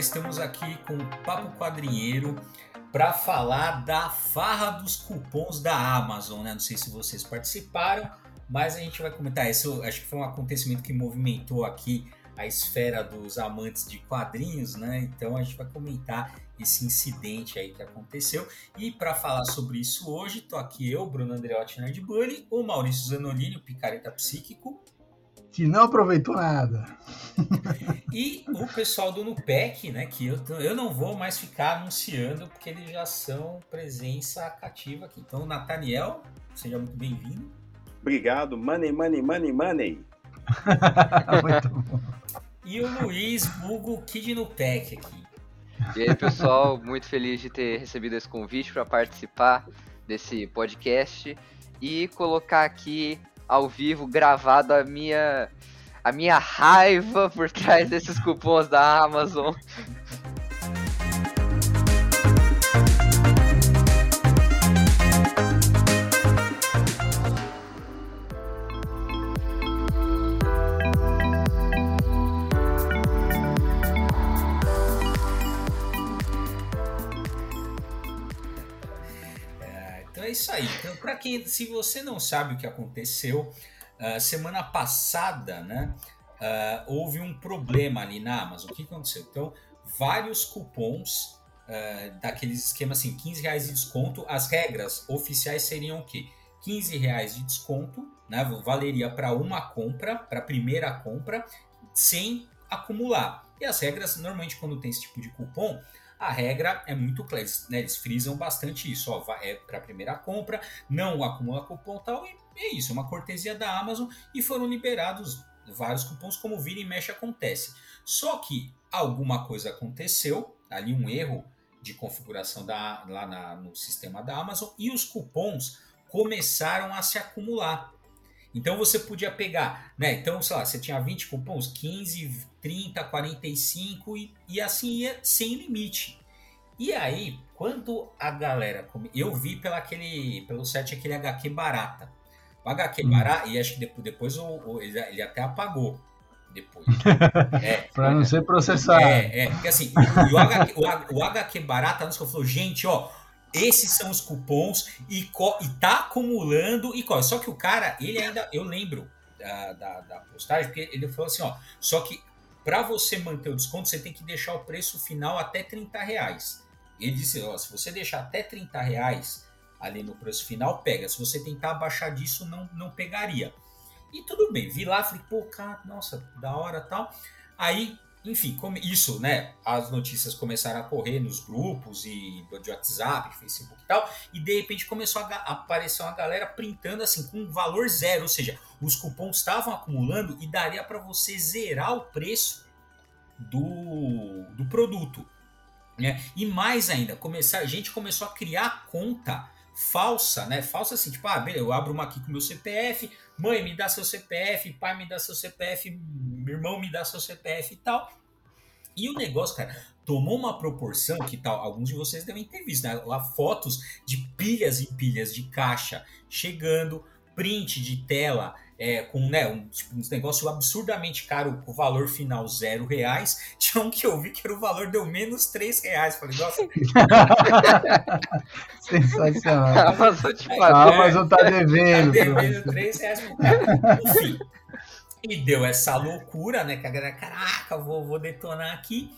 estamos aqui com o Papo Quadrinheiro para falar da farra dos cupons da Amazon, né? Não sei se vocês participaram, mas a gente vai comentar. Isso acho que foi um acontecimento que movimentou aqui a esfera dos amantes de quadrinhos, né? Então a gente vai comentar esse incidente aí que aconteceu. E para falar sobre isso hoje, tô aqui eu, Bruno Andreotti Nerd Bunny, o Maurício Zanolini, o Picareta Psíquico que não aproveitou nada. E o pessoal do Nupec, né, que eu, eu não vou mais ficar anunciando, porque eles já são presença cativa aqui. Então, Nathaniel, seja muito bem-vindo. Obrigado, money, money, money, money. muito bom. E o Luiz Hugo Kid Nupec aqui. E aí, pessoal, muito feliz de ter recebido esse convite para participar desse podcast e colocar aqui ao vivo, gravado a minha a minha raiva por trás desses cupons da Amazon. É isso aí. Então, para quem, se você não sabe o que aconteceu, uh, semana passada, né, uh, houve um problema ali na Amazon. O que aconteceu? Então, vários cupons uh, daqueles esquemas assim, 15 reais de desconto. As regras oficiais seriam o quê? 15 reais de desconto, né, valeria para uma compra, para a primeira compra, sem acumular. E as regras, normalmente, quando tem esse tipo de cupom, a regra é muito clara, né? eles frisam bastante isso, ó, é para a primeira compra, não acumula cupom tal, e é isso, é uma cortesia da Amazon, e foram liberados vários cupons, como vira e mexe acontece. Só que alguma coisa aconteceu, ali um erro de configuração da, lá na, no sistema da Amazon, e os cupons começaram a se acumular. Então você podia pegar, né? Então, sei lá, você tinha 20 cupons, 15, 30, 45 e, e assim ia sem limite. E aí, quando a galera. Eu vi pela aquele, pelo site aquele HQ Barata. O HQ hum. Barata, e acho que depois, depois o, o, ele, ele até apagou depois. É, para não ser processado. É, é, porque assim, o, o, HQ, o, o HQ Barata, antes que eu falou, gente, ó, esses são os cupons e, e tá acumulando e corre. Só que o cara, ele ainda, eu lembro da, da, da postagem, porque ele falou assim, ó, só que para você manter o desconto, você tem que deixar o preço final até 30 reais. Ele disse, ó, se você deixar até 30 reais ali no preço final, pega. Se você tentar abaixar disso, não, não pegaria. E tudo bem, vi lá, falei, pô, cara, nossa, da hora tal. Aí enfim, isso, né? As notícias começaram a correr nos grupos e de WhatsApp, Facebook e tal, e de repente começou a aparecer uma galera printando assim com valor zero, ou seja, os cupons estavam acumulando e daria para você zerar o preço do, do produto, né? E mais ainda, começar, a gente começou a criar conta falsa, né? Falsa assim, tipo, ah, beleza, eu abro uma aqui com meu CPF, mãe me dá seu CPF, pai me dá seu CPF, meu irmão me dá seu CPF e tal. E o negócio, cara, tomou uma proporção que tal, alguns de vocês devem ter visto, né? Lá fotos de pilhas e pilhas de caixa chegando, print de tela é, com né, um, tipo, um negócio absurdamente caro, com o valor final zero reais. Tinha um que eu vi que era o valor deu menos três reais. Falei, nossa. Sensacional. A Amazon, tipo, a Amazon tá devendo. Tá devendo três reais Enfim. E deu essa loucura, né? Que a galera, caraca, vou, vou detonar aqui.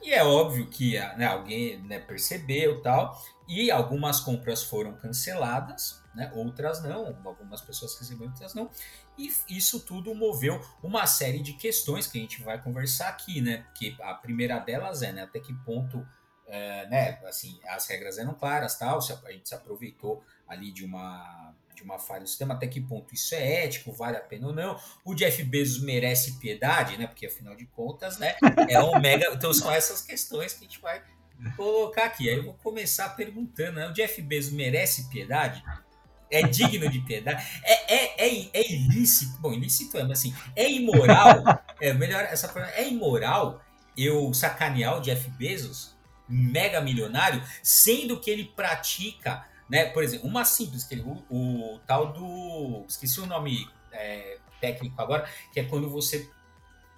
E é óbvio que né, alguém né, percebeu tal. E algumas compras foram canceladas né? outras não, algumas pessoas receberam, outras não. E isso tudo moveu uma série de questões que a gente vai conversar aqui, né? Que a primeira delas é, né, até que ponto é, né, assim, as regras eram claras, tal, a gente se aproveitou ali de uma de uma falha do sistema, até que ponto isso é ético, vale a pena ou não. O Jeff Bezos merece piedade, né? Porque afinal de contas, né, é um mega, então são essas questões que a gente vai colocar aqui. Aí eu vou começar perguntando, né? O Jeff Bezos merece piedade? É digno de piedade, é, é, é, é ilícito, bom, ilícito é, mas assim, é imoral, é melhor, essa palavra, é imoral eu sacanear o Jeff Bezos, mega milionário, sendo que ele pratica, né, por exemplo, uma simples, que ele, o, o tal do, esqueci o nome é, técnico agora, que é quando você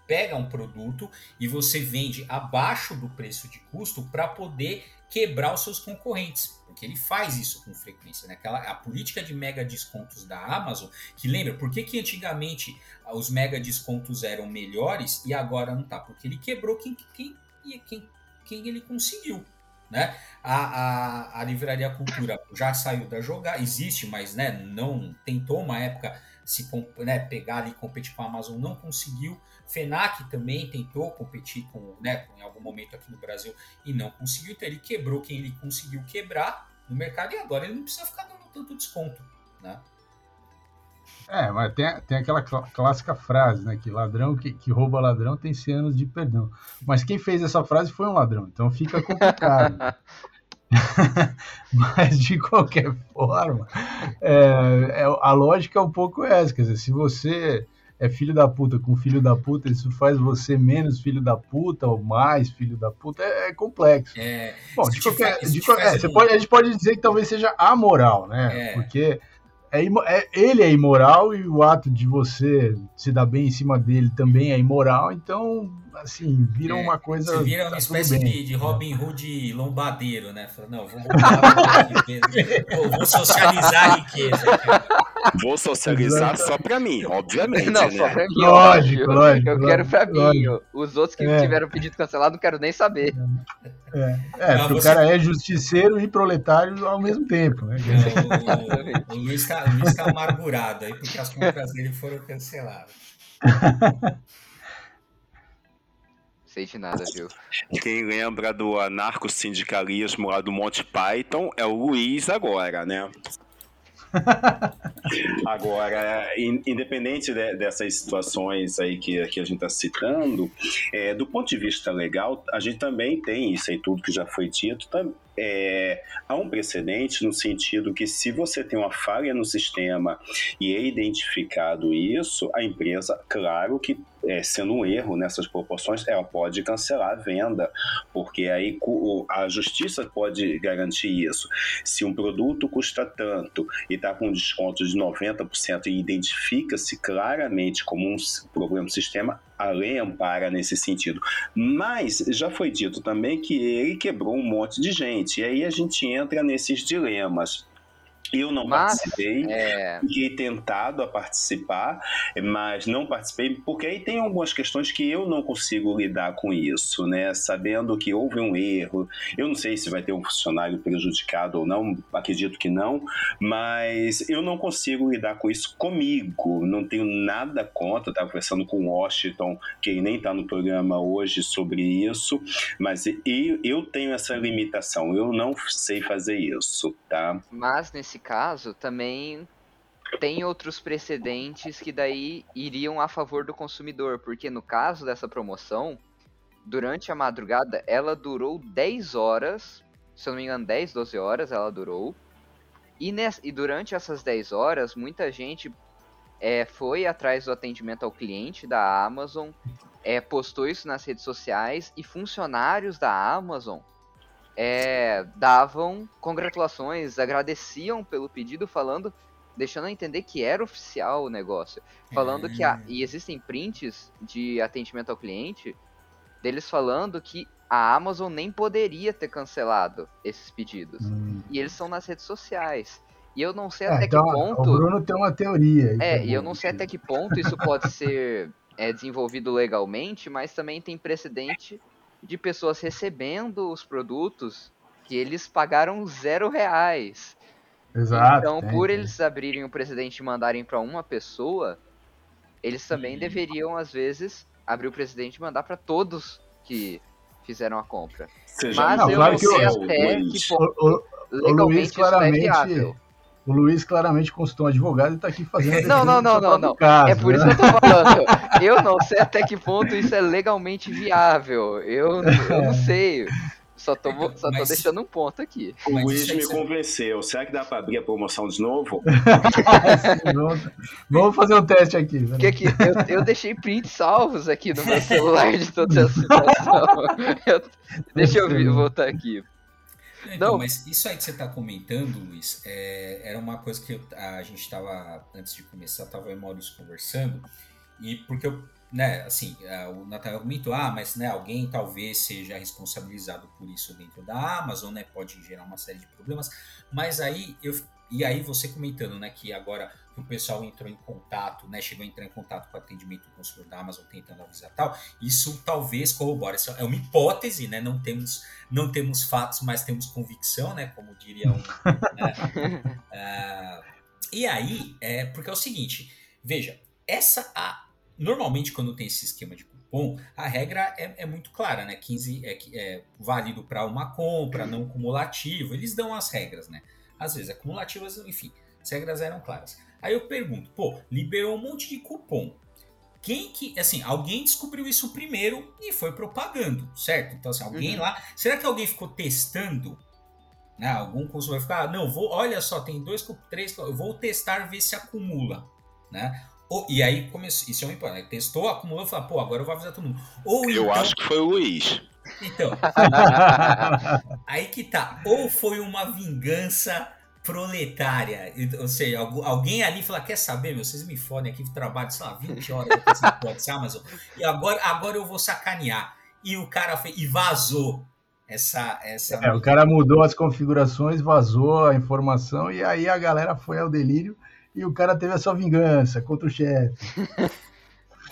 pega um produto e você vende abaixo do preço de custo para poder quebrar os seus concorrentes. Porque ele faz isso com frequência. Né? Aquela, a política de mega descontos da Amazon, que lembra, por que, que antigamente os mega descontos eram melhores e agora não tá? Porque ele quebrou quem, quem, quem, quem ele conseguiu. Né? A, a, a Livraria Cultura já saiu da jogar, existe, mas né, não tentou uma época se né, pegar e competir com a Amazon, não conseguiu. FENAC também tentou competir com, né, em algum momento aqui no Brasil e não conseguiu. Então ele quebrou quem ele conseguiu quebrar no mercado e agora ele não precisa ficar dando tanto desconto. Né? É, mas tem, tem aquela clássica frase, né? Que ladrão que, que rouba ladrão tem 100 anos de perdão. Mas quem fez essa frase foi um ladrão, então fica complicado. mas de qualquer forma, é, é, a lógica é um pouco essa. Quer dizer, se você é filho da puta com filho da puta, isso faz você menos filho da puta ou mais filho da puta, é, é complexo. É, Bom, de qualquer, de, é, você pode, a gente pode dizer que talvez seja amoral, né? É. Porque é, é, ele é imoral e o ato de você se dar bem em cima dele também é imoral, então, assim, vira é, uma coisa. Vira uma tá espécie de, de, Robin Hood lombadeiro, né? Fala, não, vou, vou, vou socializar a riqueza. Cara. Vou socializar só pra mim, obviamente. Não, né? só pra mim. Lógico, lógico. Eu quero pra mim. Os outros que é. tiveram pedido cancelado, não quero nem saber. É, é porque você... o cara é justiceiro e proletário ao mesmo tempo. Né? O, o, o, Luiz, tá, o Luiz tá amargurado aí porque as compras dele foram canceladas. Sei de nada, viu? Quem lembra do anarco-sindicalismo lá do Monty Python é o Luiz agora, né? Agora, independente de, dessas situações aí que, que a gente está citando, é, do ponto de vista legal, a gente também tem isso aí tudo que já foi dito, é, há um precedente no sentido que se você tem uma falha no sistema e é identificado isso, a empresa, claro que é, sendo um erro nessas proporções, ela pode cancelar a venda, porque aí a justiça pode garantir isso. Se um produto custa tanto e está com desconto de 90% e identifica-se claramente como um problema do sistema, a lei ampara nesse sentido. Mas já foi dito também que ele quebrou um monte de gente. E aí a gente entra nesses dilemas. Eu não mas, participei, é... fiquei tentado a participar, mas não participei, porque aí tem algumas questões que eu não consigo lidar com isso, né? Sabendo que houve um erro, eu não sei se vai ter um funcionário prejudicado ou não, acredito que não, mas eu não consigo lidar com isso comigo, não tenho nada contra, estava conversando com o Washington, que nem está no programa hoje sobre isso, mas eu, eu tenho essa limitação, eu não sei fazer isso, tá? Mas nesse caso, também tem outros precedentes que daí iriam a favor do consumidor, porque no caso dessa promoção, durante a madrugada, ela durou 10 horas, se eu não me engano, 10, 12 horas ela durou. E, nessa, e durante essas 10 horas, muita gente é, foi atrás do atendimento ao cliente da Amazon, é, postou isso nas redes sociais e funcionários da Amazon é, davam congratulações, agradeciam pelo pedido, falando, deixando a entender que era oficial o negócio. Falando é. que a, e existem prints de atendimento ao cliente deles falando que a Amazon nem poderia ter cancelado esses pedidos. Hum. E eles são nas redes sociais. E eu não sei é, até então, que ponto. O Bruno tem uma teoria. É, é e eu não sei até que ponto isso pode ser é, desenvolvido legalmente, mas também tem precedente de pessoas recebendo os produtos que eles pagaram zero reais. Exato. Então, tem, por tem. eles abrirem o precedente e mandarem para uma pessoa, eles também deveriam, às vezes, abrir o precedente e mandar para todos que fizeram a compra. Mas não, eu claro não sei até que ponto o, o, legalmente o isso é viável. O Luiz claramente consultou um advogado e está aqui fazendo. Não, não, não, não, não. Caso, é por né? isso que eu tô falando. Eu não sei até que ponto isso é legalmente viável. Eu, eu não sei. Só tô, só tô deixando um ponto aqui. O Luiz me convenceu. Será que dá para abrir a promoção de novo? vamos, fazer um teste aqui. Porque aqui eu, eu deixei prints salvos aqui no meu celular de toda essa situação. Eu, deixa eu voltar aqui. Então, Não. mas isso aí que você está comentando, Luiz, é, era uma coisa que eu, a gente estava, antes de começar, estava eu e Maurício conversando, e porque eu, né, assim, é, o Natal comentou, ah, mas né, alguém talvez seja responsabilizado por isso dentro da Amazon, né, pode gerar uma série de problemas, mas aí eu e aí você comentando, né, que agora o pessoal entrou em contato, né, chegou a entrar em contato com o atendimento do consumidor da Amazon tentando avisar tal, isso talvez corrobore, isso é uma hipótese, né, não temos, não temos fatos, mas temos convicção, né, como diria um, né, uh, e aí, é, porque é o seguinte, veja, essa, a, normalmente quando tem esse esquema de cupom, a regra é, é muito clara, né, 15 é, é válido para uma compra, não cumulativo, eles dão as regras, né, às vezes acumulativas, enfim, as regras eram claras. Aí eu pergunto, pô, liberou um monte de cupom. Quem que, assim, alguém descobriu isso primeiro e foi propagando, certo? Então, assim, alguém uhum. lá. Será que alguém ficou testando? Né? Algum consumidor vai ficar, ah, não, vou, olha só, tem dois, três, eu vou testar, ver se acumula, né? Ou, e aí começou, isso é um importante, testou, acumulou, falou, pô, agora eu vou avisar todo mundo. Ou eu então, acho que foi o Luiz. Então, aí que tá. Ou foi uma vingança proletária. Ou seja, alguém ali fala: quer saber, meu? Vocês me fodem aqui, trabalho, sei lá, 20 horas esse Amazon. E agora, agora eu vou sacanear. E o cara fez, e vazou essa. essa... É, o cara mudou as configurações, vazou a informação, e aí a galera foi ao delírio e o cara teve a sua vingança contra o chefe.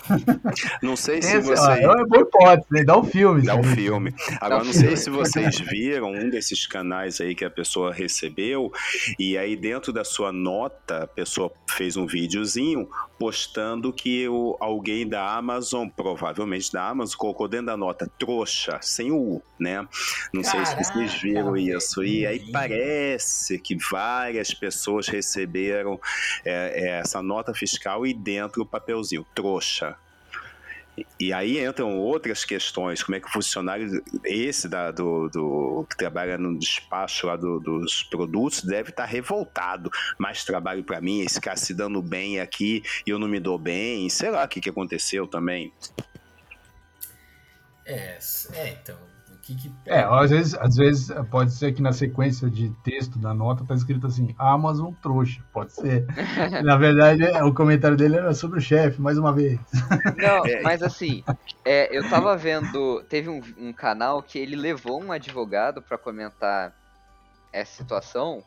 Não sei se Esse, vocês. É uma boa hipótese, né? dá um filme. Dá um filme. Agora, não sei se vocês viram um desses canais aí que a pessoa recebeu, e aí dentro da sua nota, a pessoa fez um videozinho postando que o, alguém da Amazon, provavelmente da Amazon, colocou dentro da nota trouxa, sem o U, né? Não Caraca, sei se vocês viram isso. E aí parece que várias pessoas receberam é, é, essa nota fiscal e dentro o papelzinho, trouxa. E aí entram outras questões, como é que o funcionário, esse da, do, do que trabalha no despacho lá do, dos produtos, deve estar revoltado. Mais trabalho para mim, esse cara se dando bem aqui e eu não me dou bem, sei lá o que, que aconteceu também. É, é então, que, que... É, às vezes, às vezes pode ser que na sequência de texto da nota tá escrito assim, Amazon trouxa, pode ser. na verdade, é, o comentário dele era sobre o chefe, mais uma vez. Não, é. mas assim, é, eu tava vendo, teve um, um canal que ele levou um advogado para comentar essa situação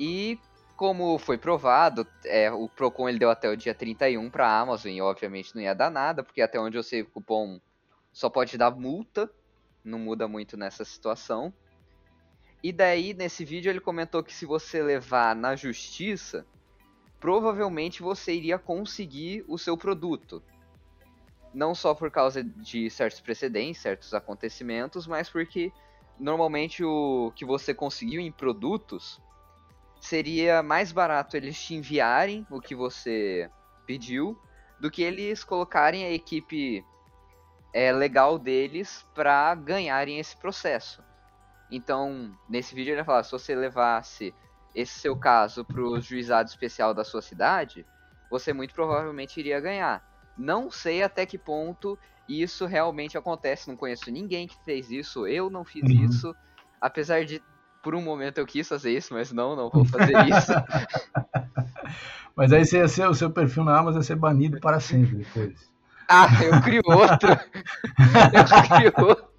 e como foi provado, é, o Procon ele deu até o dia 31 para a Amazon e obviamente não ia dar nada, porque até onde eu sei o cupom só pode dar multa não muda muito nessa situação. E daí, nesse vídeo, ele comentou que se você levar na justiça, provavelmente você iria conseguir o seu produto. Não só por causa de certos precedentes, certos acontecimentos, mas porque normalmente o que você conseguiu em produtos seria mais barato eles te enviarem o que você pediu do que eles colocarem a equipe é, legal deles para ganharem esse processo. Então, nesse vídeo ele vai falar, se você levasse esse seu caso para o juizado especial da sua cidade, você muito provavelmente iria ganhar. Não sei até que ponto isso realmente acontece, não conheço ninguém que fez isso, eu não fiz uhum. isso, apesar de por um momento eu quis fazer isso, mas não, não vou fazer isso. mas aí você ia ser, o seu perfil na Amazon ia ser banido para sempre depois. Ah, eu crio outro. eu crio outro.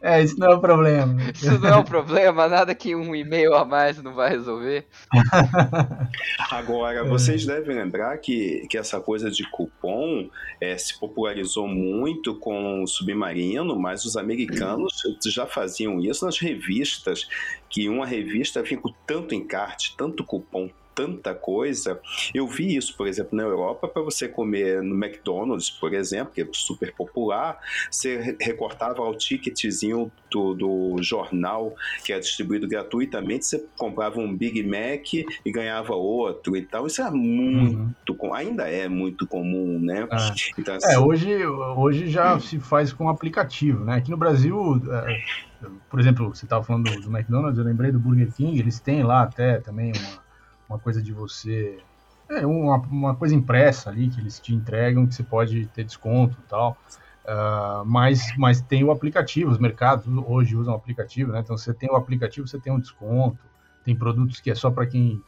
É, isso não é um problema. Isso não é um problema, nada que um e-mail a mais não vai resolver. Agora, vocês devem lembrar que, que essa coisa de cupom é, se popularizou muito com o submarino, mas os americanos já faziam isso nas revistas, que uma revista vinha com tanto encarte, tanto cupom, tanta coisa. Eu vi isso, por exemplo, na Europa, para você comer no McDonald's, por exemplo, que é super popular, você recortava o ticketzinho do, do jornal que é distribuído gratuitamente, você comprava um Big Mac e ganhava outro. Então, isso é muito, uhum. ainda é muito comum, né? É. Então, assim... é, hoje, hoje já se faz com aplicativo, né? Aqui no Brasil, é, por exemplo, você estava falando do, do McDonald's, eu lembrei do Burger King, eles têm lá até também uma uma coisa de você. É uma, uma coisa impressa ali que eles te entregam que você pode ter desconto e tal. Uh, mas, mas tem o aplicativo, os mercados hoje usam aplicativo, né? Então você tem o aplicativo, você tem um desconto. Tem produtos que é só para quem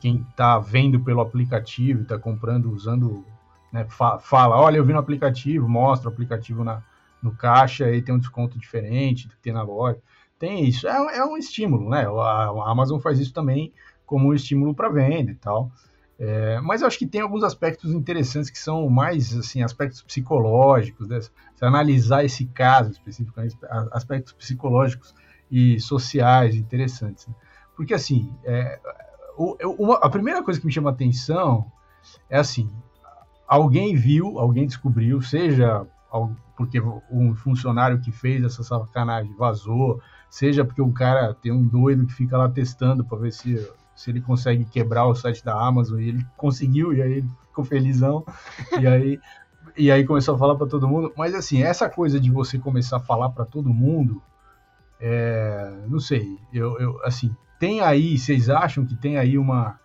quem está vendo pelo aplicativo está comprando usando né? Fala, olha, eu vi no aplicativo, mostra o aplicativo na, no caixa, aí tem um desconto diferente do que tem na loja. Tem isso, é, é um estímulo, né? A, a Amazon faz isso também como um estímulo para venda e tal. É, mas eu acho que tem alguns aspectos interessantes que são mais assim aspectos psicológicos, né? se analisar esse caso especificamente, aspectos psicológicos e sociais interessantes. Né? Porque assim, é, uma, a primeira coisa que me chama atenção é assim, alguém viu, alguém descobriu, seja porque um funcionário que fez essa sacanagem vazou, seja porque o cara tem um doido que fica lá testando para ver se se ele consegue quebrar o site da Amazon, e ele conseguiu, e aí ele ficou felizão, e aí, e aí começou a falar para todo mundo. Mas assim, essa coisa de você começar a falar para todo mundo, é, não sei, eu, eu, assim, tem aí, vocês acham que tem aí uma,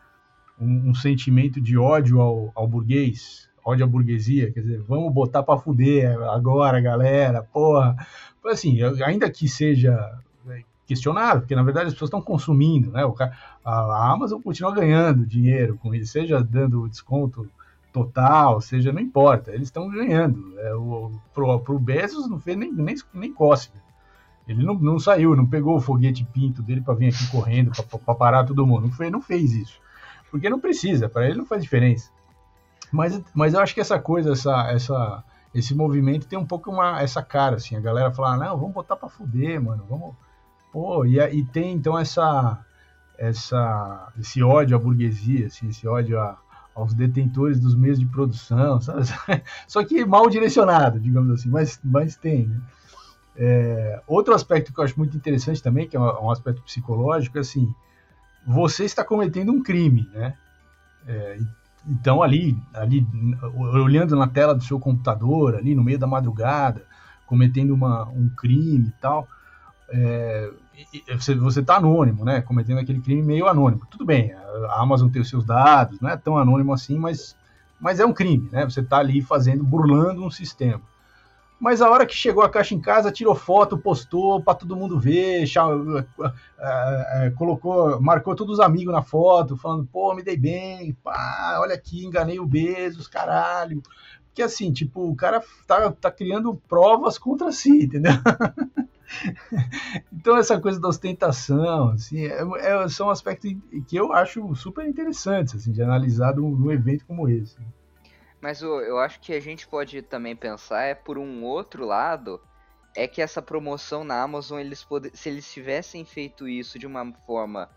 um, um sentimento de ódio ao, ao burguês, ódio à burguesia, quer dizer, vamos botar para fuder agora, galera, porra. Assim, ainda que seja questionável, porque na verdade as pessoas estão consumindo, né? O, a Amazon continua ganhando dinheiro com isso, seja dando desconto total, seja, não importa, eles estão ganhando. É, o, pro, pro Bezos não fez nem, nem, nem cócega. Ele não, não saiu, não pegou o foguete pinto dele para vir aqui correndo, para parar todo mundo. Não fez, não fez isso. Porque não precisa, para ele não faz diferença. Mas, mas eu acho que essa coisa, essa, essa, esse movimento tem um pouco uma, essa cara, assim. A galera fala, não, vamos botar para fuder, mano, vamos Pô, e, e tem então essa, essa, esse ódio à burguesia, assim, esse ódio a, aos detentores dos meios de produção, sabe? Só que mal direcionado, digamos assim, mas, mas tem, né? É, outro aspecto que eu acho muito interessante também, que é um, aspecto psicológico, é assim, você está cometendo um crime, né? É, então ali, ali, olhando na tela do seu computador, ali no meio da madrugada, cometendo uma, um crime e tal, é, você está anônimo, né? Cometendo aquele crime meio anônimo. Tudo bem, a Amazon tem os seus dados, não é tão anônimo assim, mas, mas é um crime, né? Você está ali fazendo, burlando um sistema. Mas a hora que chegou a caixa em casa, tirou foto, postou para todo mundo ver, colocou, marcou todos os amigos na foto, falando, pô, me dei bem, pá, olha aqui, enganei o Bezos, caralho. Porque assim, tipo, o cara tá, tá criando provas contra si, entendeu? então essa coisa da ostentação, assim, é, é, são aspectos que eu acho super interessantes, assim, de analisar num, num evento como esse. Mas eu, eu acho que a gente pode também pensar é por um outro lado, é que essa promoção na Amazon, eles se eles tivessem feito isso de uma forma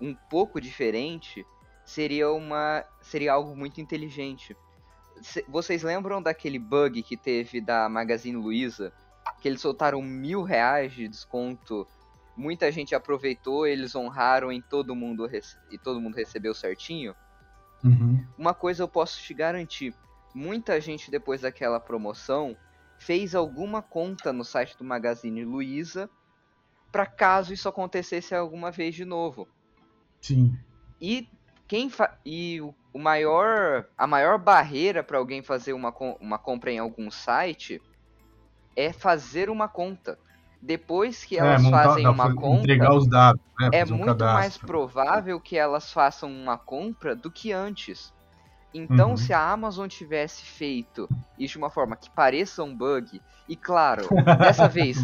um pouco diferente, seria uma seria algo muito inteligente. Vocês lembram daquele bug que teve da Magazine Luiza, que eles soltaram mil reais de desconto. Muita gente aproveitou, eles honraram em todo mundo e todo mundo recebeu certinho. Uhum. Uma coisa eu posso te garantir: muita gente depois daquela promoção fez alguma conta no site do Magazine Luiza para caso isso acontecesse alguma vez de novo. Sim. E quem e o maior a maior barreira para alguém fazer uma, uma compra em algum site é fazer uma conta. Depois que é, elas é, montar, fazem uma conta, entregar os dados, né, é muito mais provável que elas façam uma compra do que antes. Então, uhum. se a Amazon tivesse feito isso de uma forma que pareça um bug, e claro, dessa vez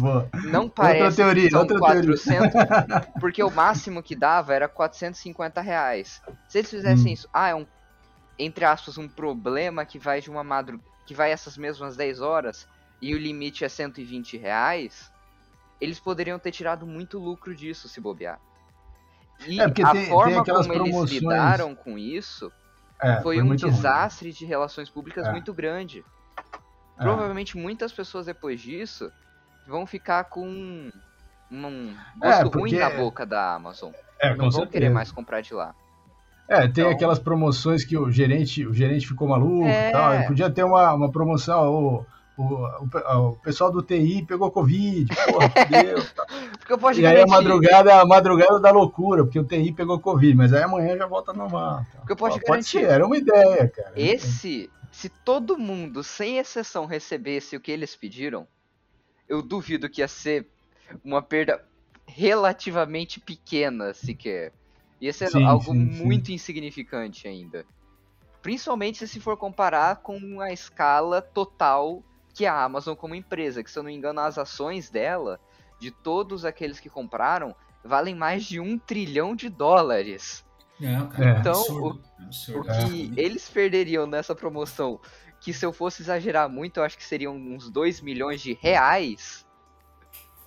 não parece outra teoria, que são outra 400, teoria. porque o máximo que dava era 450 reais. Se eles fizessem hum. isso, ah, é um, entre aspas, um problema que vai de uma madrugada, que vai essas mesmas 10 horas, e o limite é 120 reais, eles poderiam ter tirado muito lucro disso se bobear. E é, a tem, forma tem como promoções... eles lidaram com isso é, foi, foi, um desastre ruim. de relações públicas é. muito grande. É. Provavelmente muitas pessoas depois disso vão ficar com um gosto porque... ruim na boca da Amazon. É, Não vão certeza. querer mais comprar de lá. É, tem então... aquelas promoções que o gerente, o gerente ficou maluco é... e tal. Ele podia ter uma, uma promoção, o, o, o, pessoal do TI pegou Covid, porra, Deus. e aí a madrugada, a madrugada da loucura, porque o TI pegou Covid, mas aí amanhã já volta normal. Porque eu posso Pô, garantir. Ser, era uma ideia, cara. Esse, se todo mundo, sem exceção, recebesse o que eles pediram, eu duvido que ia ser uma perda relativamente pequena, sequer. Ia ser sim, algo sim, muito sim. insignificante ainda. Principalmente se for comparar com a escala total que a Amazon como empresa, que se eu não me engano as ações dela, de todos aqueles que compraram, valem mais de um trilhão de dólares. Não, cara, é. então, absurdo, o, absurdo. o que é. eles perderiam nessa promoção, que se eu fosse exagerar muito, eu acho que seriam uns 2 milhões de reais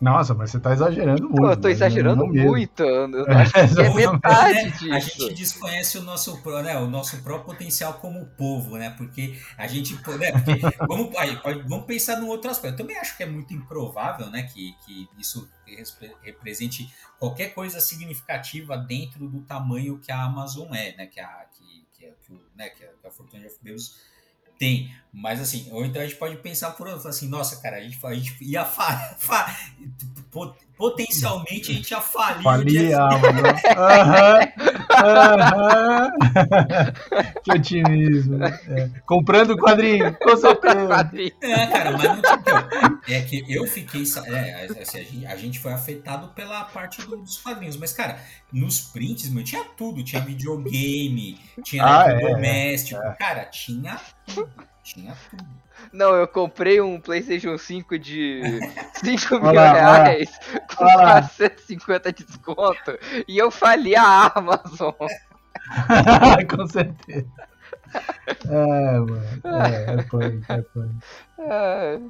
nossa, mas você tá exagerando muito. Pô, eu tô exagerando muito. Eu acho que é, é metade disso. A gente desconhece o nosso, né, o nosso próprio potencial como povo, né? Porque a gente. Né, porque, vamos, aí, vamos pensar num outro aspecto. Eu também acho que é muito improvável né, que, que isso represente qualquer coisa significativa dentro do tamanho que a Amazon é, né? Que a, que, que, que, né, que a, que a Fortune of Deus tem, mas assim, ou então a gente pode pensar por assim, nossa, cara, a gente, a gente ia fa, fa, potencialmente a gente ia falir. Falir a Aham, aham. Que otimismo. É. Comprando quadrinho, com certeza. É, cara, mas não então, É que eu fiquei. É, assim, a, gente, a, gente, foi afetado pela parte do, dos quadrinhos, mas, cara, nos prints, meu, tinha tudo. Tinha videogame, tinha ah, é, doméstico. É. Cara, tinha tudo. Tinha tudo. Não, eu comprei um PlayStation 5 de 5 mil olá, reais com 450 de desconto e eu fali a Amazon. com certeza. É, mano. É, é punk, é punk. É.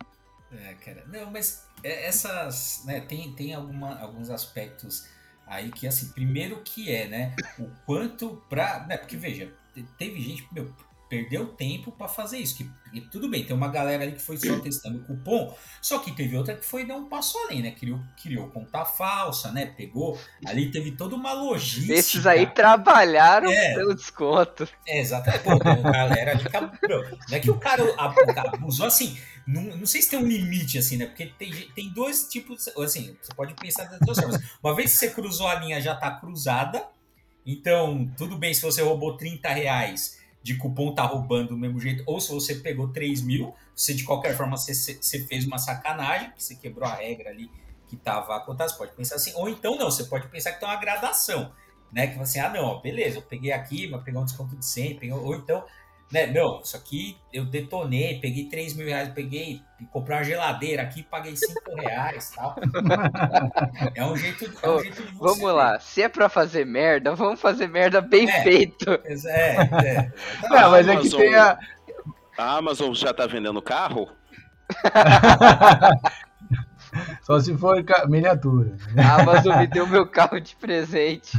é, cara. Não, mas é, essas. Né, tem tem alguma, alguns aspectos aí que, assim, primeiro que é, né? O quanto pra. Né, porque veja, teve gente. Meu, perdeu tempo para fazer isso. Que, que, tudo bem, tem uma galera ali que foi só testando o cupom, só que teve outra que foi dar um passo além, né? Criou, criou conta falsa, né? Pegou, ali teve toda uma logística. Esses aí trabalharam é, pelo desconto. É, exatamente. Pô, galera ali Não é que o cara abusou assim. Não, não sei se tem um limite, assim, né? Porque tem, tem dois tipos. Assim, você pode pensar das duas formas. Uma vez que você cruzou a linha, já tá cruzada. Então, tudo bem se você roubou 30 reais de cupom tá roubando do mesmo jeito, ou se você pegou 3 mil, você de qualquer forma você, você fez uma sacanagem, que você quebrou a regra ali que tava acontecendo, você pode pensar assim, ou então não, você pode pensar que tem uma gradação, né, que você, ah não, beleza, eu peguei aqui, mas pegar um desconto de 100, peguei, ou então né? Não, isso aqui eu detonei, peguei 3 mil reais, peguei, comprei uma geladeira aqui, paguei 5 reais tal. É um jeito, é um jeito de você Vamos lá, se é pra fazer merda, vamos fazer merda bem é, feito. É, é. Não, mas é que tem a. A Amazon já tá vendendo carro? Só se for miniatura. A Amazon me deu meu carro de presente.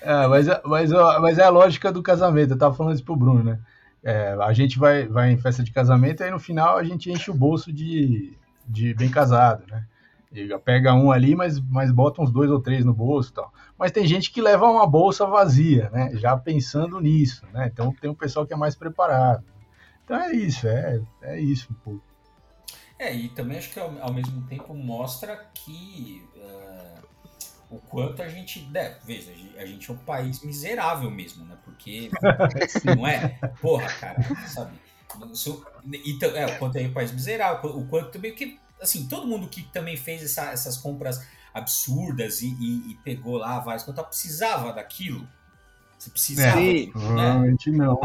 É, mas, é, mas, mas é a lógica do casamento. Eu tava falando isso pro Bruno, né? É, a gente vai, vai em festa de casamento e aí no final a gente enche o bolso de, de bem casado, né? E pega um ali, mas, mas bota uns dois ou três no bolso e tal. Mas tem gente que leva uma bolsa vazia, né? Já pensando nisso, né? Então tem um pessoal que é mais preparado. Então é isso, é, é isso um pouco. É, e também acho que ao, ao mesmo tempo mostra que uh, o quanto a gente. Né, veja, a gente é um país miserável mesmo, né? Porque. não é? Porra, cara, sabe? Então, é, o quanto é um país miserável, o quanto também. Que, assim, todo mundo que também fez essa, essas compras absurdas e, e, e pegou lá várias contas precisava daquilo. Você precisava. Sim. Né? Provavelmente não.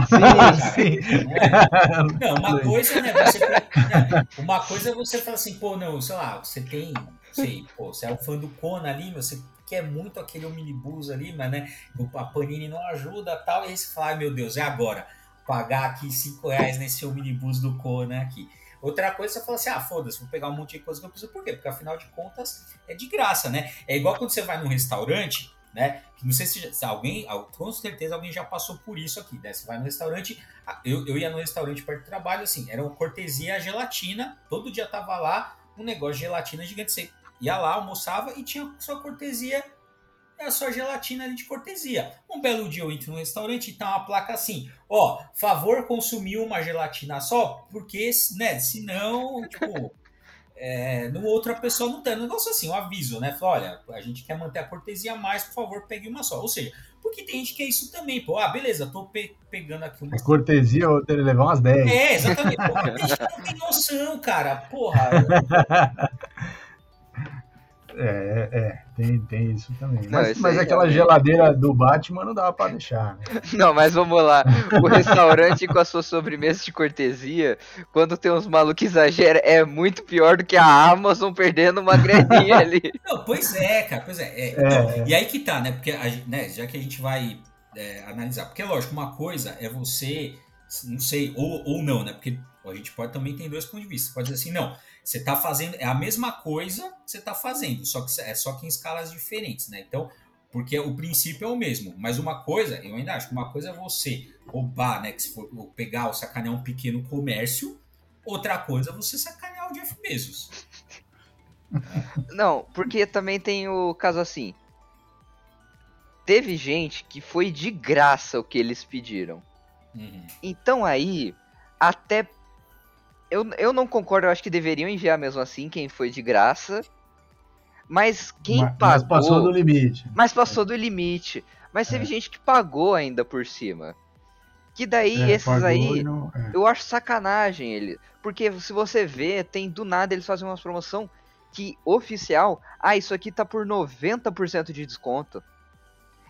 Sim, sim. É. Não, uma coisa, né? Você, né, uma coisa é você falar assim, pô, não, sei lá, você tem sei, pô, você é um fã do Kona ali, você quer muito aquele omnibus ali, mas né, a Panini não ajuda tal, e aí você fala, ai meu Deus, é agora, pagar aqui 5 reais nesse omnibus do Kona aqui. Outra coisa, você fala assim, ah, foda-se, vou pegar um monte de coisa que eu preciso. Por quê? Porque afinal de contas é de graça, né? É igual quando você vai num restaurante, né? Não sei se, se, alguém, com certeza alguém já passou por isso aqui, né? Você vai no restaurante, eu, eu ia no restaurante perto do trabalho, assim, era uma cortesia gelatina, todo dia tava lá um negócio de gelatina gigante. Você ia lá, almoçava e tinha sua cortesia, a sua gelatina ali de cortesia. Um belo dia eu entro no restaurante e tá uma placa assim, ó, favor consumir uma gelatina só, porque, né, senão, tipo, é, no outra pessoa não tem. Um negócio assim, um aviso, né? Fala, olha, a gente quer manter a cortesia mais, por favor, pegue uma só. Ou seja, porque tem gente que é isso também, pô. Ah, beleza, tô pe pegando aqui uma. É cortesia, eu teria levar umas 10. É, exatamente. Pô, tem gente que não tem noção, cara. Porra. É, é, tem, tem isso também. Não, mas mas aquela geladeira do Batman não dava pra deixar. Né? Não, mas vamos lá. O restaurante com a sua sobremesa de cortesia, quando tem uns malucos que exageram, é muito pior do que a Amazon perdendo uma graninha ali. Não, pois é, cara, pois é. é. É, Não, é. E aí que tá, né? Porque a né, já que a gente vai é, analisar, porque lógico, uma coisa é você, não sei, ou, ou não, né? Porque a gente pode também ter dois pontos de vista. Você pode dizer assim, não, você tá fazendo, é a mesma coisa que você tá fazendo, só que é só que em escalas diferentes, né? Então, porque o princípio é o mesmo, mas uma coisa, eu ainda acho que uma coisa é você roubar, né? Que se for pegar ou sacanear um pequeno comércio, outra coisa é você sacanear o Jeff Bezos. Não, porque também tem o caso assim. Teve gente que foi de graça o que eles pediram. Uhum. Então aí, até. Eu, eu não concordo, eu acho que deveriam enviar mesmo assim quem foi de graça. Mas quem mas, pagou. mas passou do limite. Mas passou do limite. Mas teve É. gente que pagou ainda por cima. Que daí, É, esses aí, não- é. eu acho sacanagem ele. Porque se você vê, tem do nada eles fazem uma promoção que oficial, ah, isso aqui tá por 90% de desconto.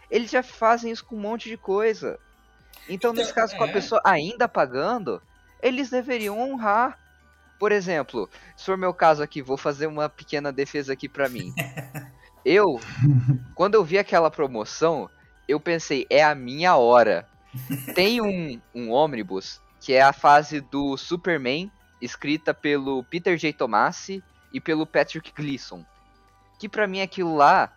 Eles já fazem isso com um monte de coisa. Então, Então, nesse caso, com a é. pessoa ainda pagando, eles deveriam honrar. Por exemplo, se for meu caso aqui, vou fazer uma pequena defesa aqui pra mim. Eu, quando eu vi aquela promoção, eu pensei, é a minha hora. Tem um, um ônibus que é a fase do Superman, escrita pelo Peter J. Tomasi e pelo Patrick Gleason. Que pra mim aquilo lá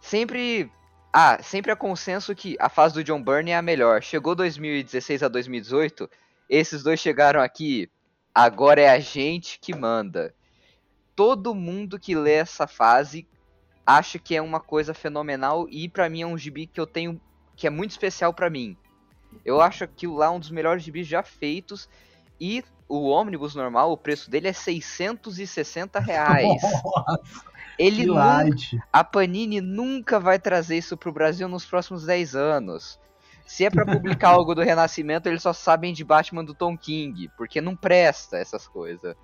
sempre. Ah, sempre é consenso que a fase do John Byrne é a melhor. Chegou 2016 a 2018, esses dois chegaram aqui. Agora é a gente que manda. Todo mundo que lê essa fase acha que é uma coisa fenomenal e pra mim é um gibi que eu tenho que é muito especial pra mim. Eu acho aquilo lá um dos melhores gibis já feitos e o ônibus normal, o preço dele é 660 reais. Ele que nunca, a Panini nunca vai trazer isso pro Brasil nos próximos 10 anos. Se é pra publicar algo do Renascimento, eles só sabem de Batman do Tom King, porque não presta essas coisas.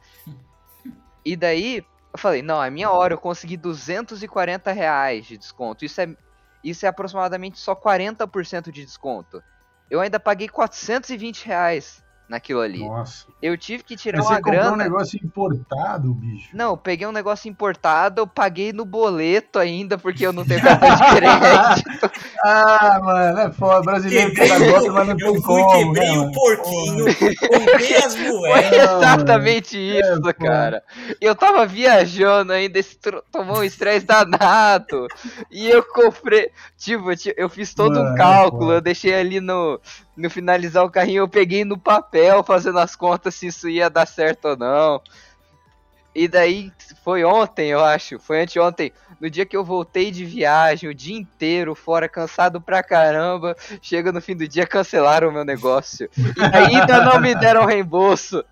E daí, eu falei, não, é minha hora, eu consegui 240 reais de desconto. Isso é, isso é aproximadamente só 40% de desconto. Eu ainda paguei 420 reais naquilo ali. Nossa. Eu tive que tirar Mas uma você comprou grana. um negócio importado, bicho. Não, eu peguei um negócio importado, eu paguei no boleto ainda, porque eu não tenho cartão de crédito. Ah, mano, é foda. Brasileiro Quebrei, pega golpe, mas não eu tem fui, como. quebrei né, o mano? porquinho, comprei as moedas. Exatamente isso, pô. cara. Eu tava viajando ainda, esse tro- tomou um estresse danado. E eu comprei. Tipo, eu eu fiz todo Mano, um é cálculo, foda. eu deixei ali no, no finalizar o carrinho, eu peguei no papel fazendo as contas se isso ia dar certo ou não. E daí foi ontem, eu acho, foi anteontem, no dia que eu voltei de viagem, o dia inteiro fora, cansado pra caramba. Chega no fim do dia, cancelaram o meu negócio. E ainda não me deram reembolso.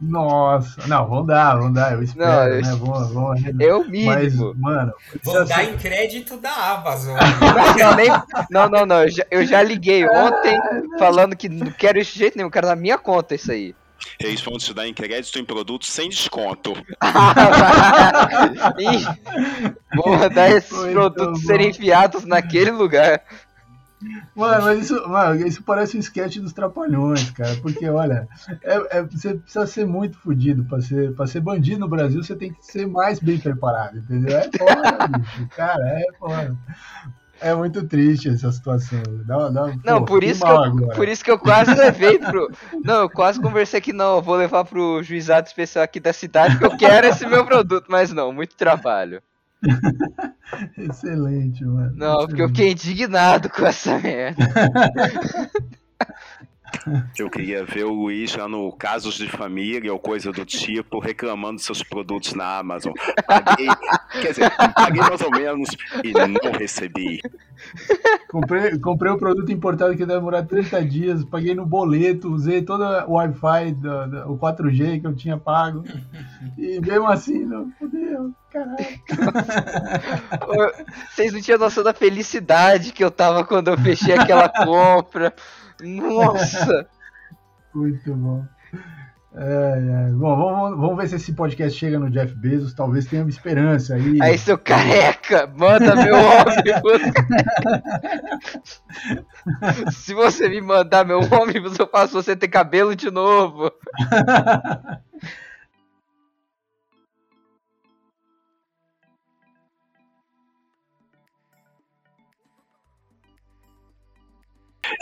Nossa, não, vão dar, vão dar, eu espero, Não, eu- né? Vão, vão É o Mas, mínimo. mano, Vou precisa dar ser- em crédito da Amazon. Não, nem- não, não, não, eu já, eu já liguei ontem falando que não quero isso de jeito nenhum, quero na minha conta isso aí. Eles vão te dar em crédito em produtos sem desconto. Vou mandar esses Muito produtos serem enfiados naquele lugar. Mano, mas isso, mano, isso parece um sketch dos trapalhões, cara. Porque, olha, é- é- você precisa ser muito fodido pra ser, pra ser bandido no Brasil, você tem que ser mais bem preparado, entendeu? É foda, bicho. Cara, é foda. É muito triste essa situação. Dá, dá, Não, pô, por isso, que eu, agora. por isso que eu quase levei pro. Não, eu quase conversei que não, eu vou levar pro juizado especial aqui da cidade, que eu quero esse meu produto, mas não, muito trabalho. Excelente, mano. Não, porque eu fiquei indignado com essa merda. Eu queria ver o Luiz lá no Casos de Família ou coisa do tipo, reclamando seus produtos na Amazon. Paguei, quer dizer, paguei mais ou menos e não recebi. Comprei, comprei um produto importado que deve demorar 30 dias, paguei no boleto, usei todo o Wi-Fi, da- da- o 4G que eu tinha pago. E mesmo assim, não fudeu, caralho. Vocês não tinham noção da felicidade que eu tava quando eu fechei aquela compra. Nossa! Muito bom. É, é. Bom, vamos, vamos, ver se esse podcast chega no Jeff Bezos. Talvez tenha uma esperança aí. Aí, seu careca, manda meu ônibus. se você me mandar meu ônibus, eu faço você ter cabelo de novo.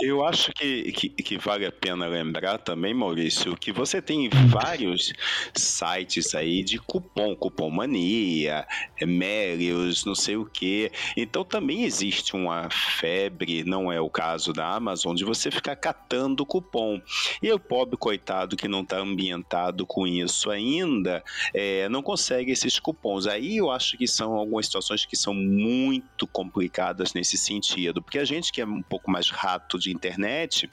Eu acho que, que, que, vale a pena lembrar também, Maurício, que você tem vários sites aí de cupom, cupom mania, Melios, não sei o que. Então também existe uma febre, não é o caso da Amazon, de você ficar catando cupom. E o pobre coitado que não está ambientado com isso ainda, é, não consegue esses cupons. Aí eu acho que são algumas situações que são muito complicadas nesse sentido, porque a gente que é um pouco mais rato de internet,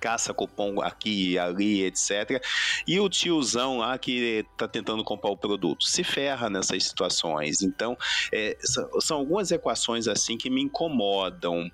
caça cupom aqui ali, etc. E o tiozão lá que está tentando comprar o produto se ferra nessas situações. Então, é, são algumas equações assim que me incomodam.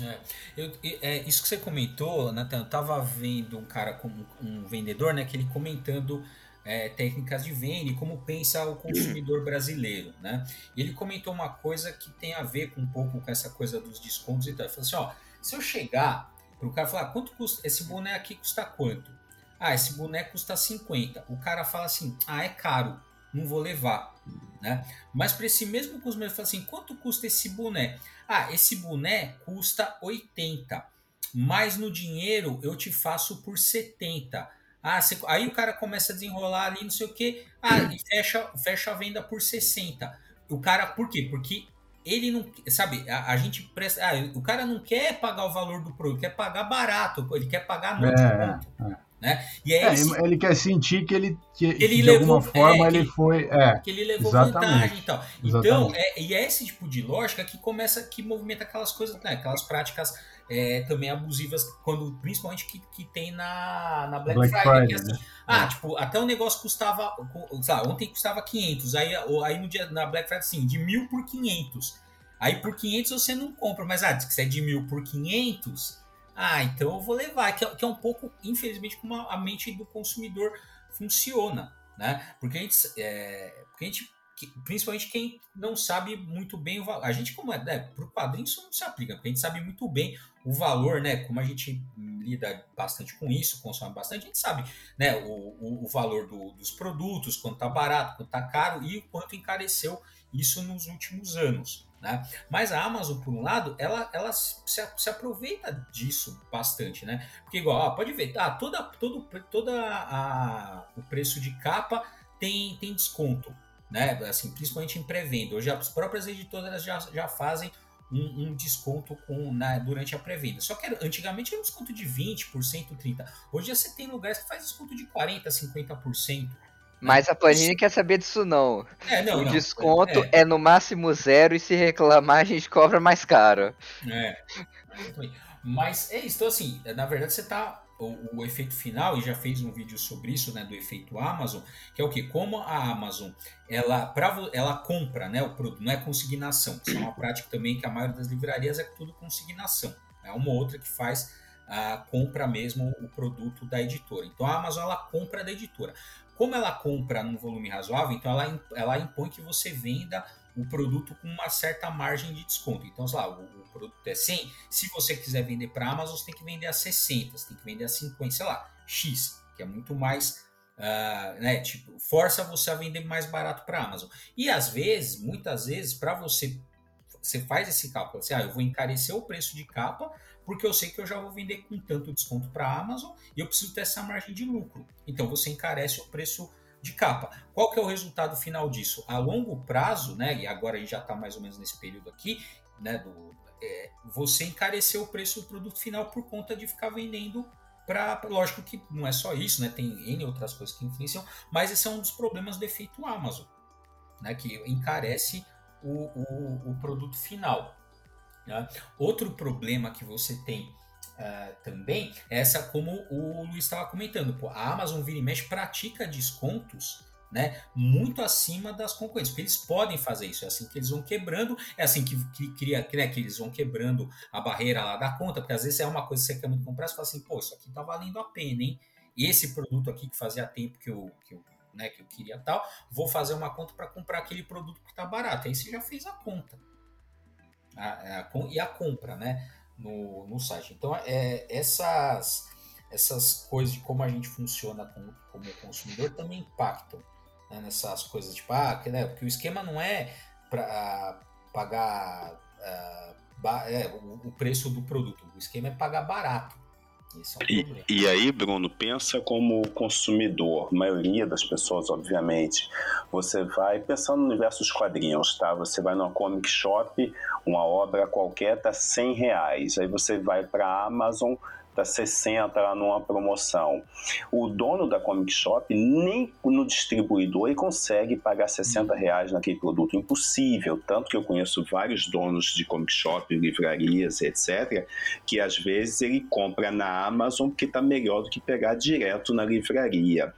É, eu, é, isso que você comentou, Nathan, eu tava vendo um cara como um vendedor, né, que ele comentando é, técnicas de venda e como pensa o consumidor brasileiro, né? E ele comentou uma coisa que tem a ver com um pouco com essa coisa dos descontos e tal. Ele falou assim, ó, se eu chegar pro cara falar, quanto custa, esse boné aqui custa quanto? Ah, esse boné custa 50. O cara fala assim, ah, é caro, não vou levar, né? Mas para esse mesmo consumidor, fala assim, quanto custa esse boné? Ah, esse boné custa 80, mas no dinheiro eu te faço por 70. Ah, aí o cara começa a desenrolar ali, não sei o quê. Ah, e fecha, fecha a venda por 60. O cara, por quê? Porque ele não. Sabe, a, a gente presta. Ah, o cara não quer pagar o valor do produto, quer pagar barato, ele quer pagar no é, é. Né? E é, esse, ele quer sentir que ele, que, ele de levou, alguma forma é, ele que, foi. É, que ele levou vantagem e tal. Então, é, e é esse tipo de lógica que começa, que movimenta aquelas coisas, né, aquelas práticas é, também abusivas, quando principalmente que, que tem na, na Black, Black Friday. Friday assim, né? Ah, é. tipo, até o negócio custava. Sabe, ontem custava 500, aí, aí no dia, na Black Friday, assim, de mil por 500. Aí por 500 você não compra, mas ah, se é de mil por 500, ah, então eu vou levar. Que é, que é um pouco, infelizmente, como a, a mente do consumidor funciona, né? Porque a gente, é, porque a gente principalmente quem não sabe muito bem o valor. A gente, como é, né, para o quadrinho, isso não se aplica, porque a gente sabe muito bem o valor, né? Como a gente lida bastante com isso, consome bastante, a gente sabe né, o, o, o valor do, dos produtos, quanto tá barato, quanto tá caro e o quanto encareceu isso nos últimos anos. Né? Mas a Amazon, por um lado, ela, ela se, se aproveita disso bastante, né? Porque igual, ó, pode ver, ah, toda, todo, toda a, o preço de capa tem, tem desconto né? Assim, principalmente em pré-venda. Hoje as próprias editoras já, já fazem um, um desconto com, né, durante a pré-venda. Só que antigamente era um desconto de 20%, 30%. Hoje você tem lugares que faz desconto de 40%, 50%. Né? Mas a Panini quer saber disso não. É, não o não, desconto é. é. no máximo zero e se reclamar a gente cobra mais caro. É. Mas é isso. Então, assim, na verdade você está o, o, efeito final, e já fez um vídeo sobre isso, né, do efeito Amazon, que é o que? Como a Amazon, ela, pra, ela compra né, o produto, não é consignação, isso é uma prática também que a maioria das livrarias é tudo consignação. É uma outra que faz a compra mesmo o produto da editora. Então a Amazon ela compra da editora. Como ela compra num volume razoável, então ela, ela impõe que você venda o produto com uma certa margem de desconto. Então, sei lá, o, o produto é 100, se você quiser vender para a Amazon, você tem que vender a 60, você tem que vender a 50, sei lá, X, que é muito mais, uh, né, tipo, força você a vender mais barato para a Amazon. E às vezes, muitas vezes, para você, você faz esse cálculo, assim, ah, eu vou encarecer o preço de capa, porque eu sei que eu já vou vender com tanto desconto para a Amazon e eu preciso ter essa margem de lucro. Então você encarece o preço de capa. Qual que é o resultado final disso? A longo prazo, né, e agora a gente já está mais ou menos nesse período aqui, né, do, é, você encareceu o preço do produto final por conta de ficar vendendo para. Lógico que não é só isso, né, tem N outras coisas que influenciam, mas esse é um dos problemas do efeito Amazon, né, que encarece o, o, o produto final. Né? Outro problema que você tem uh, também, essa como o Luiz estava comentando, pô, a Amazon vira e mexe pratica descontos né, muito acima das concorrentes, porque eles podem fazer isso, é assim que eles vão quebrando, é assim que, cria, que, né, que eles vão quebrando a barreira lá da conta, porque às vezes é uma coisa que você quer muito comprar, você fala assim, pô, isso aqui tá valendo a pena, hein? esse produto aqui que fazia tempo que eu, que eu, né, que eu queria tal, vou fazer uma conta para comprar aquele produto que está barato. Aí você já fez a conta. A, a, e a compra, né? No, no site. Então, é, essas, essas coisas de como a gente funciona como, como consumidor também impactam né, nessas coisas, tipo, ah, né, porque o esquema não é para pagar uh, é, o, preço do produto, o esquema é pagar barato. É um e, e, aí, Bruno, pensa como consumidor, a maioria das pessoas, obviamente, você vai pensando no universo dos quadrinhos, tá? Você vai numa comic shop, uma obra qualquer tá 100 reais, aí você vai para a Amazon, tá 60 lá numa promoção. O dono da comic shop nem no distribuidor ele consegue pagar 60 uhum. reais naquele produto. Impossível. Tanto que eu conheço vários donos de comic shop, livrarias, etc., que às vezes ele compra na Amazon porque está melhor do que pegar direto na livraria.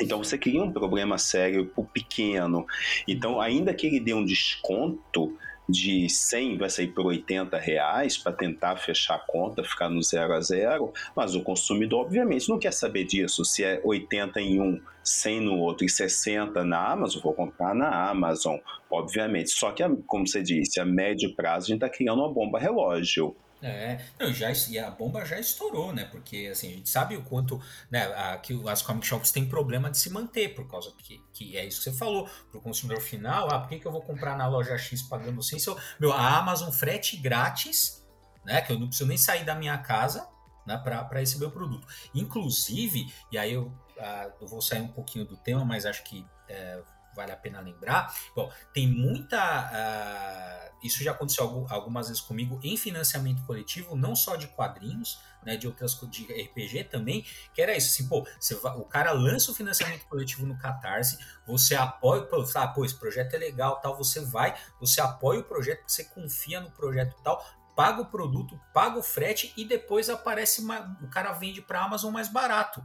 Então você cria um problema sério para o pequeno. Então, ainda que ele dê um desconto, de 100 vai sair por 80 reais para tentar fechar a conta, ficar no zero a zero, mas o consumidor obviamente não quer saber disso. Se é 80 em um, 100 no outro e 60 na Amazon, vou comprar na Amazon, obviamente. Só que, como você disse, a médio prazo a gente está criando uma bomba relógio. É, não, já, e a bomba já estourou, né? Porque assim, a gente sabe o quanto né, a, que as comic shops têm problema de se manter, por causa que, que é isso que você falou, para o consumidor final, ah, por que, que eu vou comprar na loja X pagando 100? Se eu, meu, a Amazon frete grátis, né? Que eu não preciso nem sair da minha casa né, para receber o produto. Inclusive, e aí eu, ah, eu vou sair um pouquinho do tema, mas acho que é, vale a pena lembrar. Bom, tem muita. Uh, isso já aconteceu algumas vezes comigo em financiamento coletivo, não só de quadrinhos, né, de outras de RPG também, que era isso, assim, pô, vai, o cara lança o financiamento coletivo no Catarse, você apoia, pô, ah, pô, esse projeto é legal, tal, você vai, você apoia o projeto, você confia no projeto tal, paga o produto, paga o frete e depois aparece, uma, o cara vende para Amazon mais barato.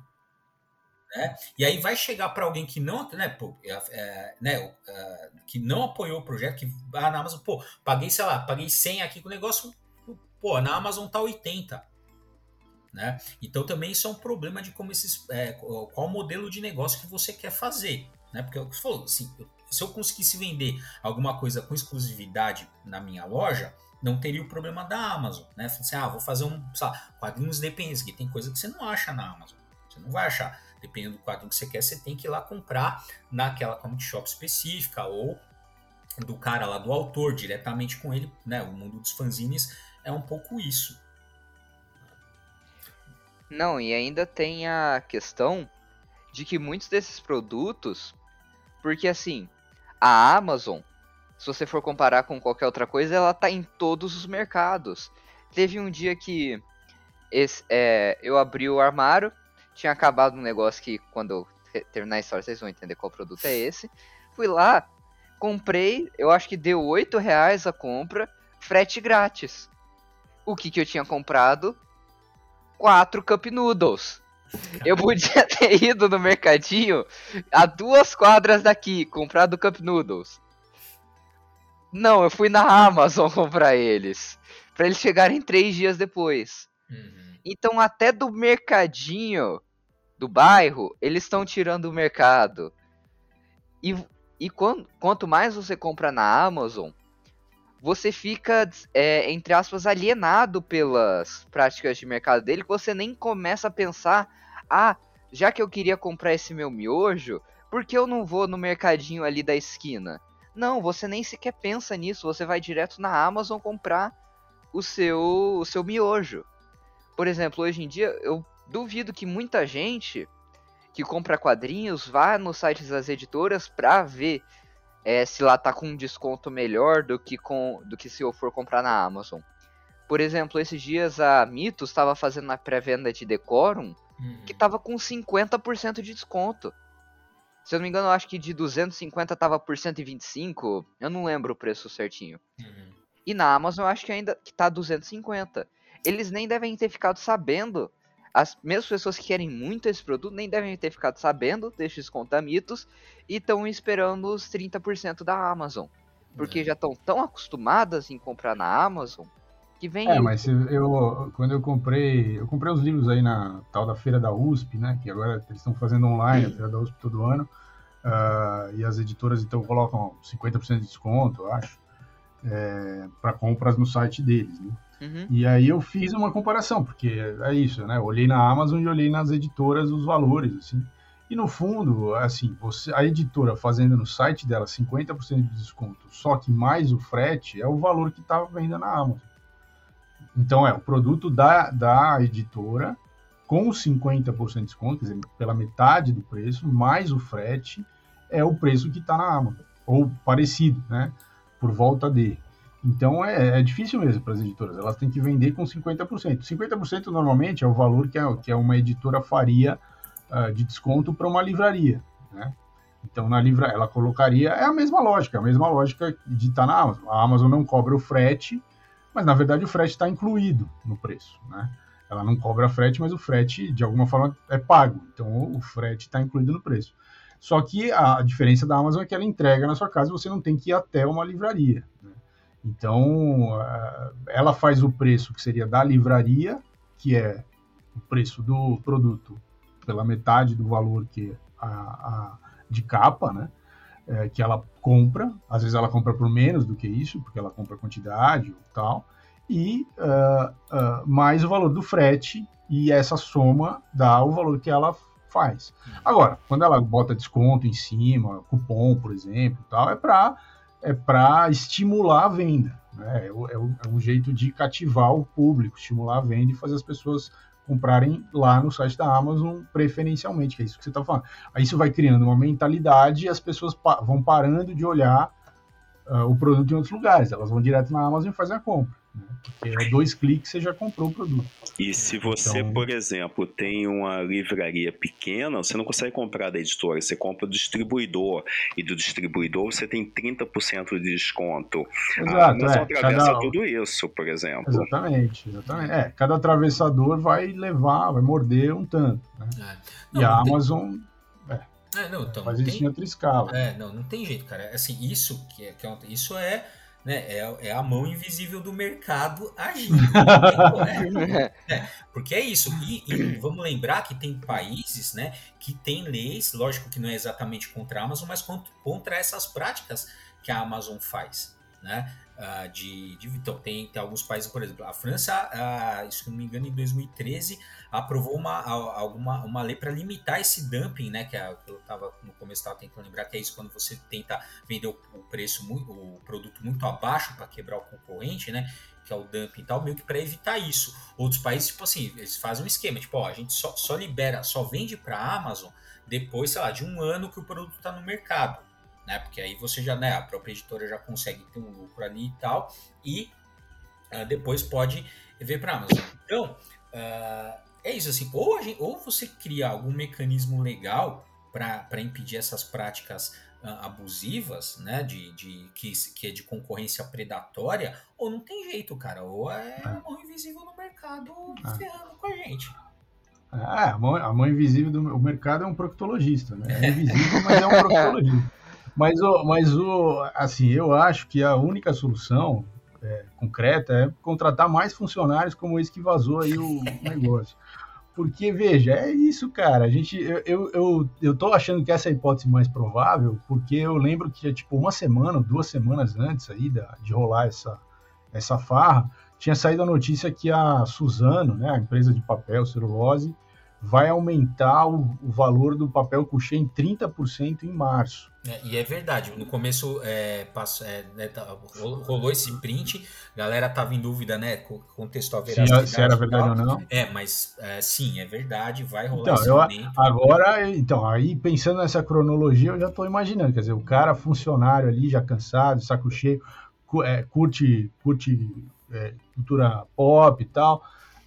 Né? E aí vai chegar para alguém que não, né, pô, é, é, né, é, que não apoiou o projeto, que ah, na Amazon, pô, paguei, sei lá, paguei 100 aqui com o negócio, pô, na Amazon tá 80. Né? Então também isso é um problema de como esses, é, qual modelo de negócio que você quer fazer, né? Porque é você falou, assim, se eu conseguisse vender alguma coisa com exclusividade na minha loja, não teria o problema da Amazon, né? Assim, ah, vou fazer um, sei lá, quadrinhos dependentes, que tem coisa que você não acha na Amazon, você não vai achar dependendo do quadrinho que você quer, você tem que ir lá comprar naquela comic shop específica ou do cara lá, do autor, diretamente com ele, né? O mundo dos fanzines é um pouco isso. Não, e ainda tem a questão de que muitos desses produtos, porque assim, a Amazon, se você for comparar com qualquer outra coisa, ela tá em todos os mercados. Teve um dia que esse, é, eu abri o armário, tinha acabado um negócio que quando eu terminar a história vocês vão entender qual produto é esse. Fui lá, comprei, eu acho que deu 8 reais a compra, frete grátis. O que que eu tinha comprado? Quatro Cup Noodles. Eu podia ter ido no mercadinho a duas quadras daqui, comprado Cup Noodles. Não, eu fui na Amazon comprar eles. para eles chegarem três dias depois. Uhum. Então até do mercadinho do bairro, eles estão tirando o mercado. E, e quando, quanto mais você compra na Amazon, você fica, é, entre aspas, alienado pelas práticas de mercado dele, que você nem começa a pensar, ah, já que eu queria comprar esse meu miojo, por que eu não vou no mercadinho ali da esquina? Não, você nem sequer pensa nisso, você vai direto na Amazon comprar o seu, o seu miojo. Por exemplo, hoje em dia eu duvido que muita gente que compra quadrinhos vá nos sites das editoras para ver é, se lá tá com um desconto melhor do que com do que se eu for comprar na Amazon. Por exemplo, esses dias a Mitos estava fazendo a pré-venda de Decorum uhum. que tava com 50% de desconto. Se eu não me engano, eu acho que de 250 tava por 125, eu não lembro o preço certinho. Uhum. E na Amazon eu acho que ainda que tá 250. Eles nem devem ter ficado sabendo as mesmas pessoas que querem muito esse produto nem devem ter ficado sabendo desses contamitos e estão esperando os 30% da Amazon. Porque é. já estão tão acostumadas em comprar na Amazon que vem. É, mas eu quando eu comprei, eu comprei os livros aí na tal da feira da USP, né? Que agora eles estão fazendo online, a feira da USP todo ano. Uh, e as editoras então colocam 50% de desconto, eu acho, é, para compras no site deles. Né? Uhum. E aí eu fiz uma comparação, porque é isso, né? olhei na Amazon e olhei nas editoras os valores, assim. E no fundo, assim, você, a editora fazendo no site dela 50% de desconto, só que mais o frete, é o valor que estava vendendo na Amazon. Então é o produto da, da editora com 50% de desconto, quer dizer, pela metade do preço, mais o frete, é o preço que está na Amazon, ou parecido, né? Por volta de. Então é, é difícil mesmo para as editoras, elas têm que vender com 50%. 50% normalmente é o valor que, é, que é uma editora faria uh, de desconto para uma livraria, né? Então, na livra, ela colocaria, é a mesma lógica, a mesma lógica de estar tá na Amazon. A Amazon não cobra o frete, mas na verdade o frete está incluído no preço, né? Ela não cobra frete, mas o frete de alguma forma é pago. Então o frete está incluído no preço. Só que a diferença da Amazon é que ela entrega na sua casa e você não tem que ir até uma livraria. Né? Então ela faz o preço que seria da livraria, que é o preço do produto pela metade do valor que a, a de capa, né? É, que ela compra, às vezes ela compra por menos do que isso, porque ela compra quantidade ou tal, e uh, uh, mais o valor do frete, e essa soma dá o valor que ela faz. Agora, quando ela bota desconto em cima, cupom, por exemplo, tal, é para é para estimular a venda. Né? É, é, é, um jeito de cativar o público, estimular a venda e fazer as pessoas comprarem lá no site da Amazon preferencialmente, que é isso que você está falando. Aí isso vai criando uma mentalidade e as pessoas pa vão parando de olhar uh, o produto em outros lugares. Elas vão direto na Amazon e fazem a compra. Né? Porque é dois cliques você já comprou o produto. E se você, então... por exemplo, tem uma livraria pequena, você não consegue comprar da editora, você compra do distribuidor. E do distribuidor você tem 30% de desconto. Exato, a Amazon é, atravessa cada... tudo isso, por exemplo. Exatamente, exatamente. É, cada atravessador vai levar, vai morder um tanto. Né? É. Não, e a Amazon. É, é, não, então, faz isso tem... em outra escala. É, não, não tem jeito, cara. Assim, isso que é, que é, isso é né? É, é a mão invisível do mercado agindo. Né? é, porque é isso. E, e, vamos lembrar que tem países né, que têm leis, lógico que não é exatamente contra a Amazon, mas contra, contra essas práticas que a Amazon faz. Né? Uh, de, de, então, tem, tem alguns países, por exemplo, a França, uh, se não me engano, em 2013, aprovou uma, alguma, uma lei para limitar esse dumping, né? Que, é, eu estava no começo estava tentando lembrar que é isso quando você tenta vender o, o preço, muito, o produto muito abaixo para quebrar o concorrente, né? Que é o dumping e tal, meio que para evitar isso. Outros países, tipo assim, eles fazem um esquema, tipo, ó, a gente só, só libera, só vende para a Amazon depois, sei lá, de um ano que o produto está no mercado né? Porque aí você já, né, a própria editora já consegue ter um lucro ali e tal, e uh, depois pode ver para Amazon. Então, uh, é isso assim, ou, gente, ou você cria algum mecanismo legal para impedir essas práticas uh, abusivas, né, de, de que, que é de concorrência predatória, ou não tem jeito, cara, ou é a mão invisível no mercado ferrando com a gente. Ah, a mão, a mão invisível do mercado é um proctologista, né? É invisível, mas é um proctologista. Mas, o, mas o, assim, eu acho que a única solução é, concreta é contratar mais funcionários como esse que vazou aí o negócio. Porque, veja, é isso, cara. A gente, eu, eu, eu, eu tô achando que essa é a hipótese mais provável, porque eu lembro que, tipo, uma semana, duas semanas antes aí da, de rolar essa, essa farra, tinha saído a notícia que a Suzano, né, a empresa de papel, celulose, vai aumentar o, o valor do papel couché em 30% em março. É, e é verdade, no começo é, passou, é, né, tá, rolou esse print, a galera tava em dúvida, né? Contestou a veracidade. Se, se era verdade ou não. É, mas é, sim, é verdade, vai rolar então, esse eu. Agora, então, aí pensando nessa cronologia, eu já estou imaginando, quer dizer, o cara funcionário ali, já cansado, saco cheio, é, curte, curte é, cultura pop e tal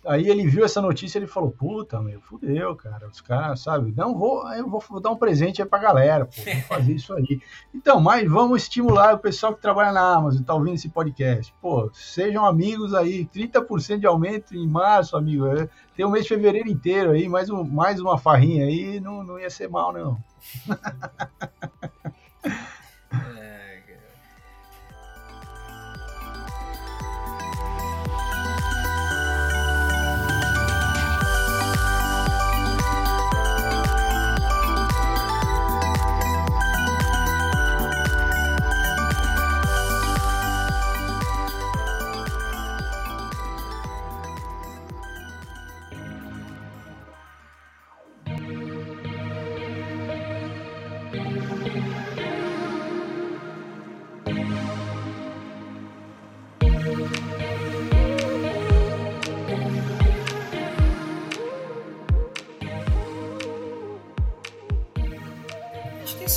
Aí ele viu essa notícia e ele falou, puta, meu, fudeu, cara. Os caras, sabe, não vou, eu vou, vou, dar um presente aí pra galera, pô, vou fazer isso aí. Então, mas vamos estimular o pessoal que trabalha na Amazon e tá ouvindo esse podcast. Pô, sejam amigos aí, 30% de aumento em março, amigo. É, tem o mês de fevereiro inteiro aí, mais, um, mais uma farrinha aí, não, não ia ser mal, não.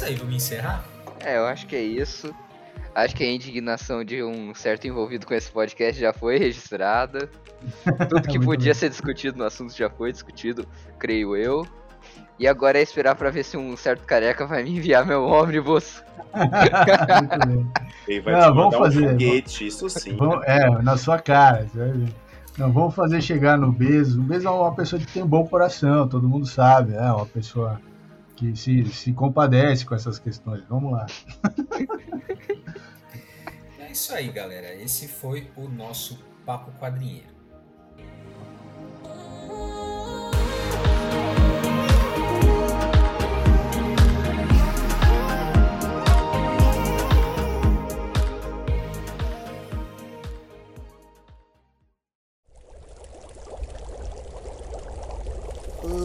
isso aí, vamos encerrar? É, eu acho que é isso. Acho que a indignação de um certo envolvido com esse podcast já foi registrada. Tudo que podia ser discutido no assunto já foi discutido, creio eu. E agora é esperar pra ver se um certo careca vai me enviar meu ônibus. Muito bem. Ele vai Não, te vamos fazer, um foguete, isso sim. Vamos- é, na sua cara, ver. Não, vamos fazer chegar no Bezos. O Bezos é uma pessoa que tem um bom coração, todo mundo sabe, é uma pessoa que se, se compadece com essas questões. Vamos lá. É isso aí, galera. Esse foi o nosso Papo Quadrinheiro.